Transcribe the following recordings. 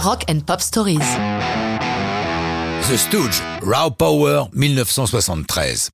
Rock and Pop Stories. The Stooge, Raw Power 1973.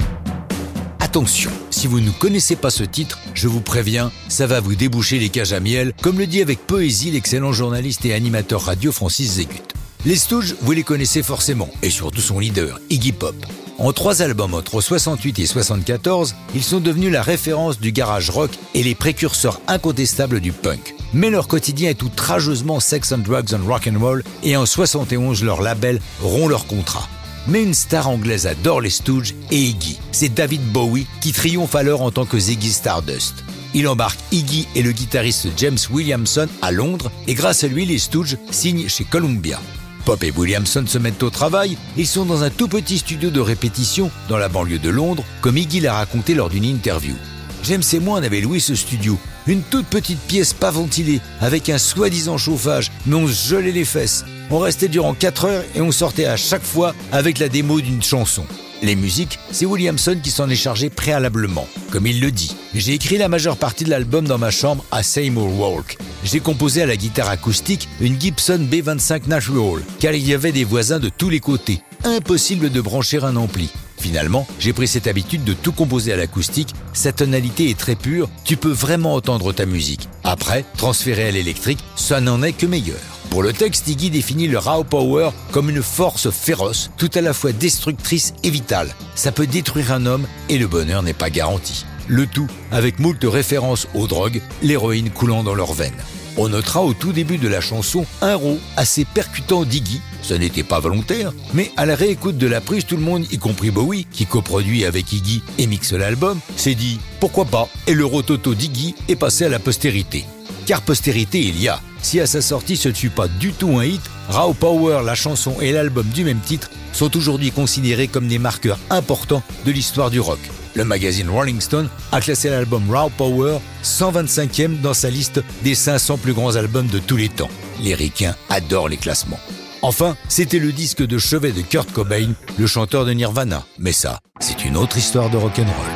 Attention, si vous ne connaissez pas ce titre, je vous préviens, ça va vous déboucher les cages à miel, comme le dit avec poésie l'excellent journaliste et animateur radio Francis Zégut. Les Stooges, vous les connaissez forcément, et surtout son leader, Iggy Pop. En trois albums entre 68 et 74, ils sont devenus la référence du garage rock et les précurseurs incontestables du punk. Mais leur quotidien est outrageusement sex and drugs and rock and roll et en 71 leur label rompt leur contrat. Mais une star anglaise adore les Stooges et Iggy. C'est David Bowie qui triomphe alors en tant que Ziggy Stardust. Il embarque Iggy et le guitariste James Williamson à Londres et grâce à lui les Stooges signent chez Columbia. Pop et Williamson se mettent au travail, ils sont dans un tout petit studio de répétition dans la banlieue de Londres, comme Iggy l'a raconté lors d'une interview. James et moi on avait loué ce studio, une toute petite pièce pas ventilée, avec un soi-disant chauffage, mais on gelait les fesses. On restait durant 4 heures et on sortait à chaque fois avec la démo d'une chanson. Les musiques, c'est Williamson qui s'en est chargé préalablement. Comme il le dit, j'ai écrit la majeure partie de l'album dans ma chambre à Seymour Walk. J'ai composé à la guitare acoustique une Gibson B25 Natural, car il y avait des voisins de tous les côtés. Impossible de brancher un ampli. Finalement, j'ai pris cette habitude de tout composer à l'acoustique. Sa tonalité est très pure, tu peux vraiment entendre ta musique. Après, transférer à l'électrique, ça n'en est que meilleur. Pour le texte, Iggy définit le raw power comme une force féroce, tout à la fois destructrice et vitale. Ça peut détruire un homme et le bonheur n'est pas garanti. Le tout avec moult références aux drogues, l'héroïne coulant dans leurs veines. On notera au tout début de la chanson un rôle assez percutant d'Iggy. Ce n'était pas volontaire, mais à la réécoute de la prise, tout le monde, y compris Bowie, qui coproduit avec Iggy et mixe l'album, s'est dit pourquoi pas, et le rototo d'Iggy est passé à la postérité. Car postérité il y a. Si à sa sortie ce ne fut pas du tout un hit, Raw Power, la chanson et l'album du même titre sont aujourd'hui considérés comme des marqueurs importants de l'histoire du rock. Le magazine Rolling Stone a classé l'album Raw Power 125e dans sa liste des 500 plus grands albums de tous les temps. Les ricains adorent les classements. Enfin, c'était le disque de chevet de Kurt Cobain, le chanteur de Nirvana. Mais ça, c'est une autre histoire de rock'n'roll.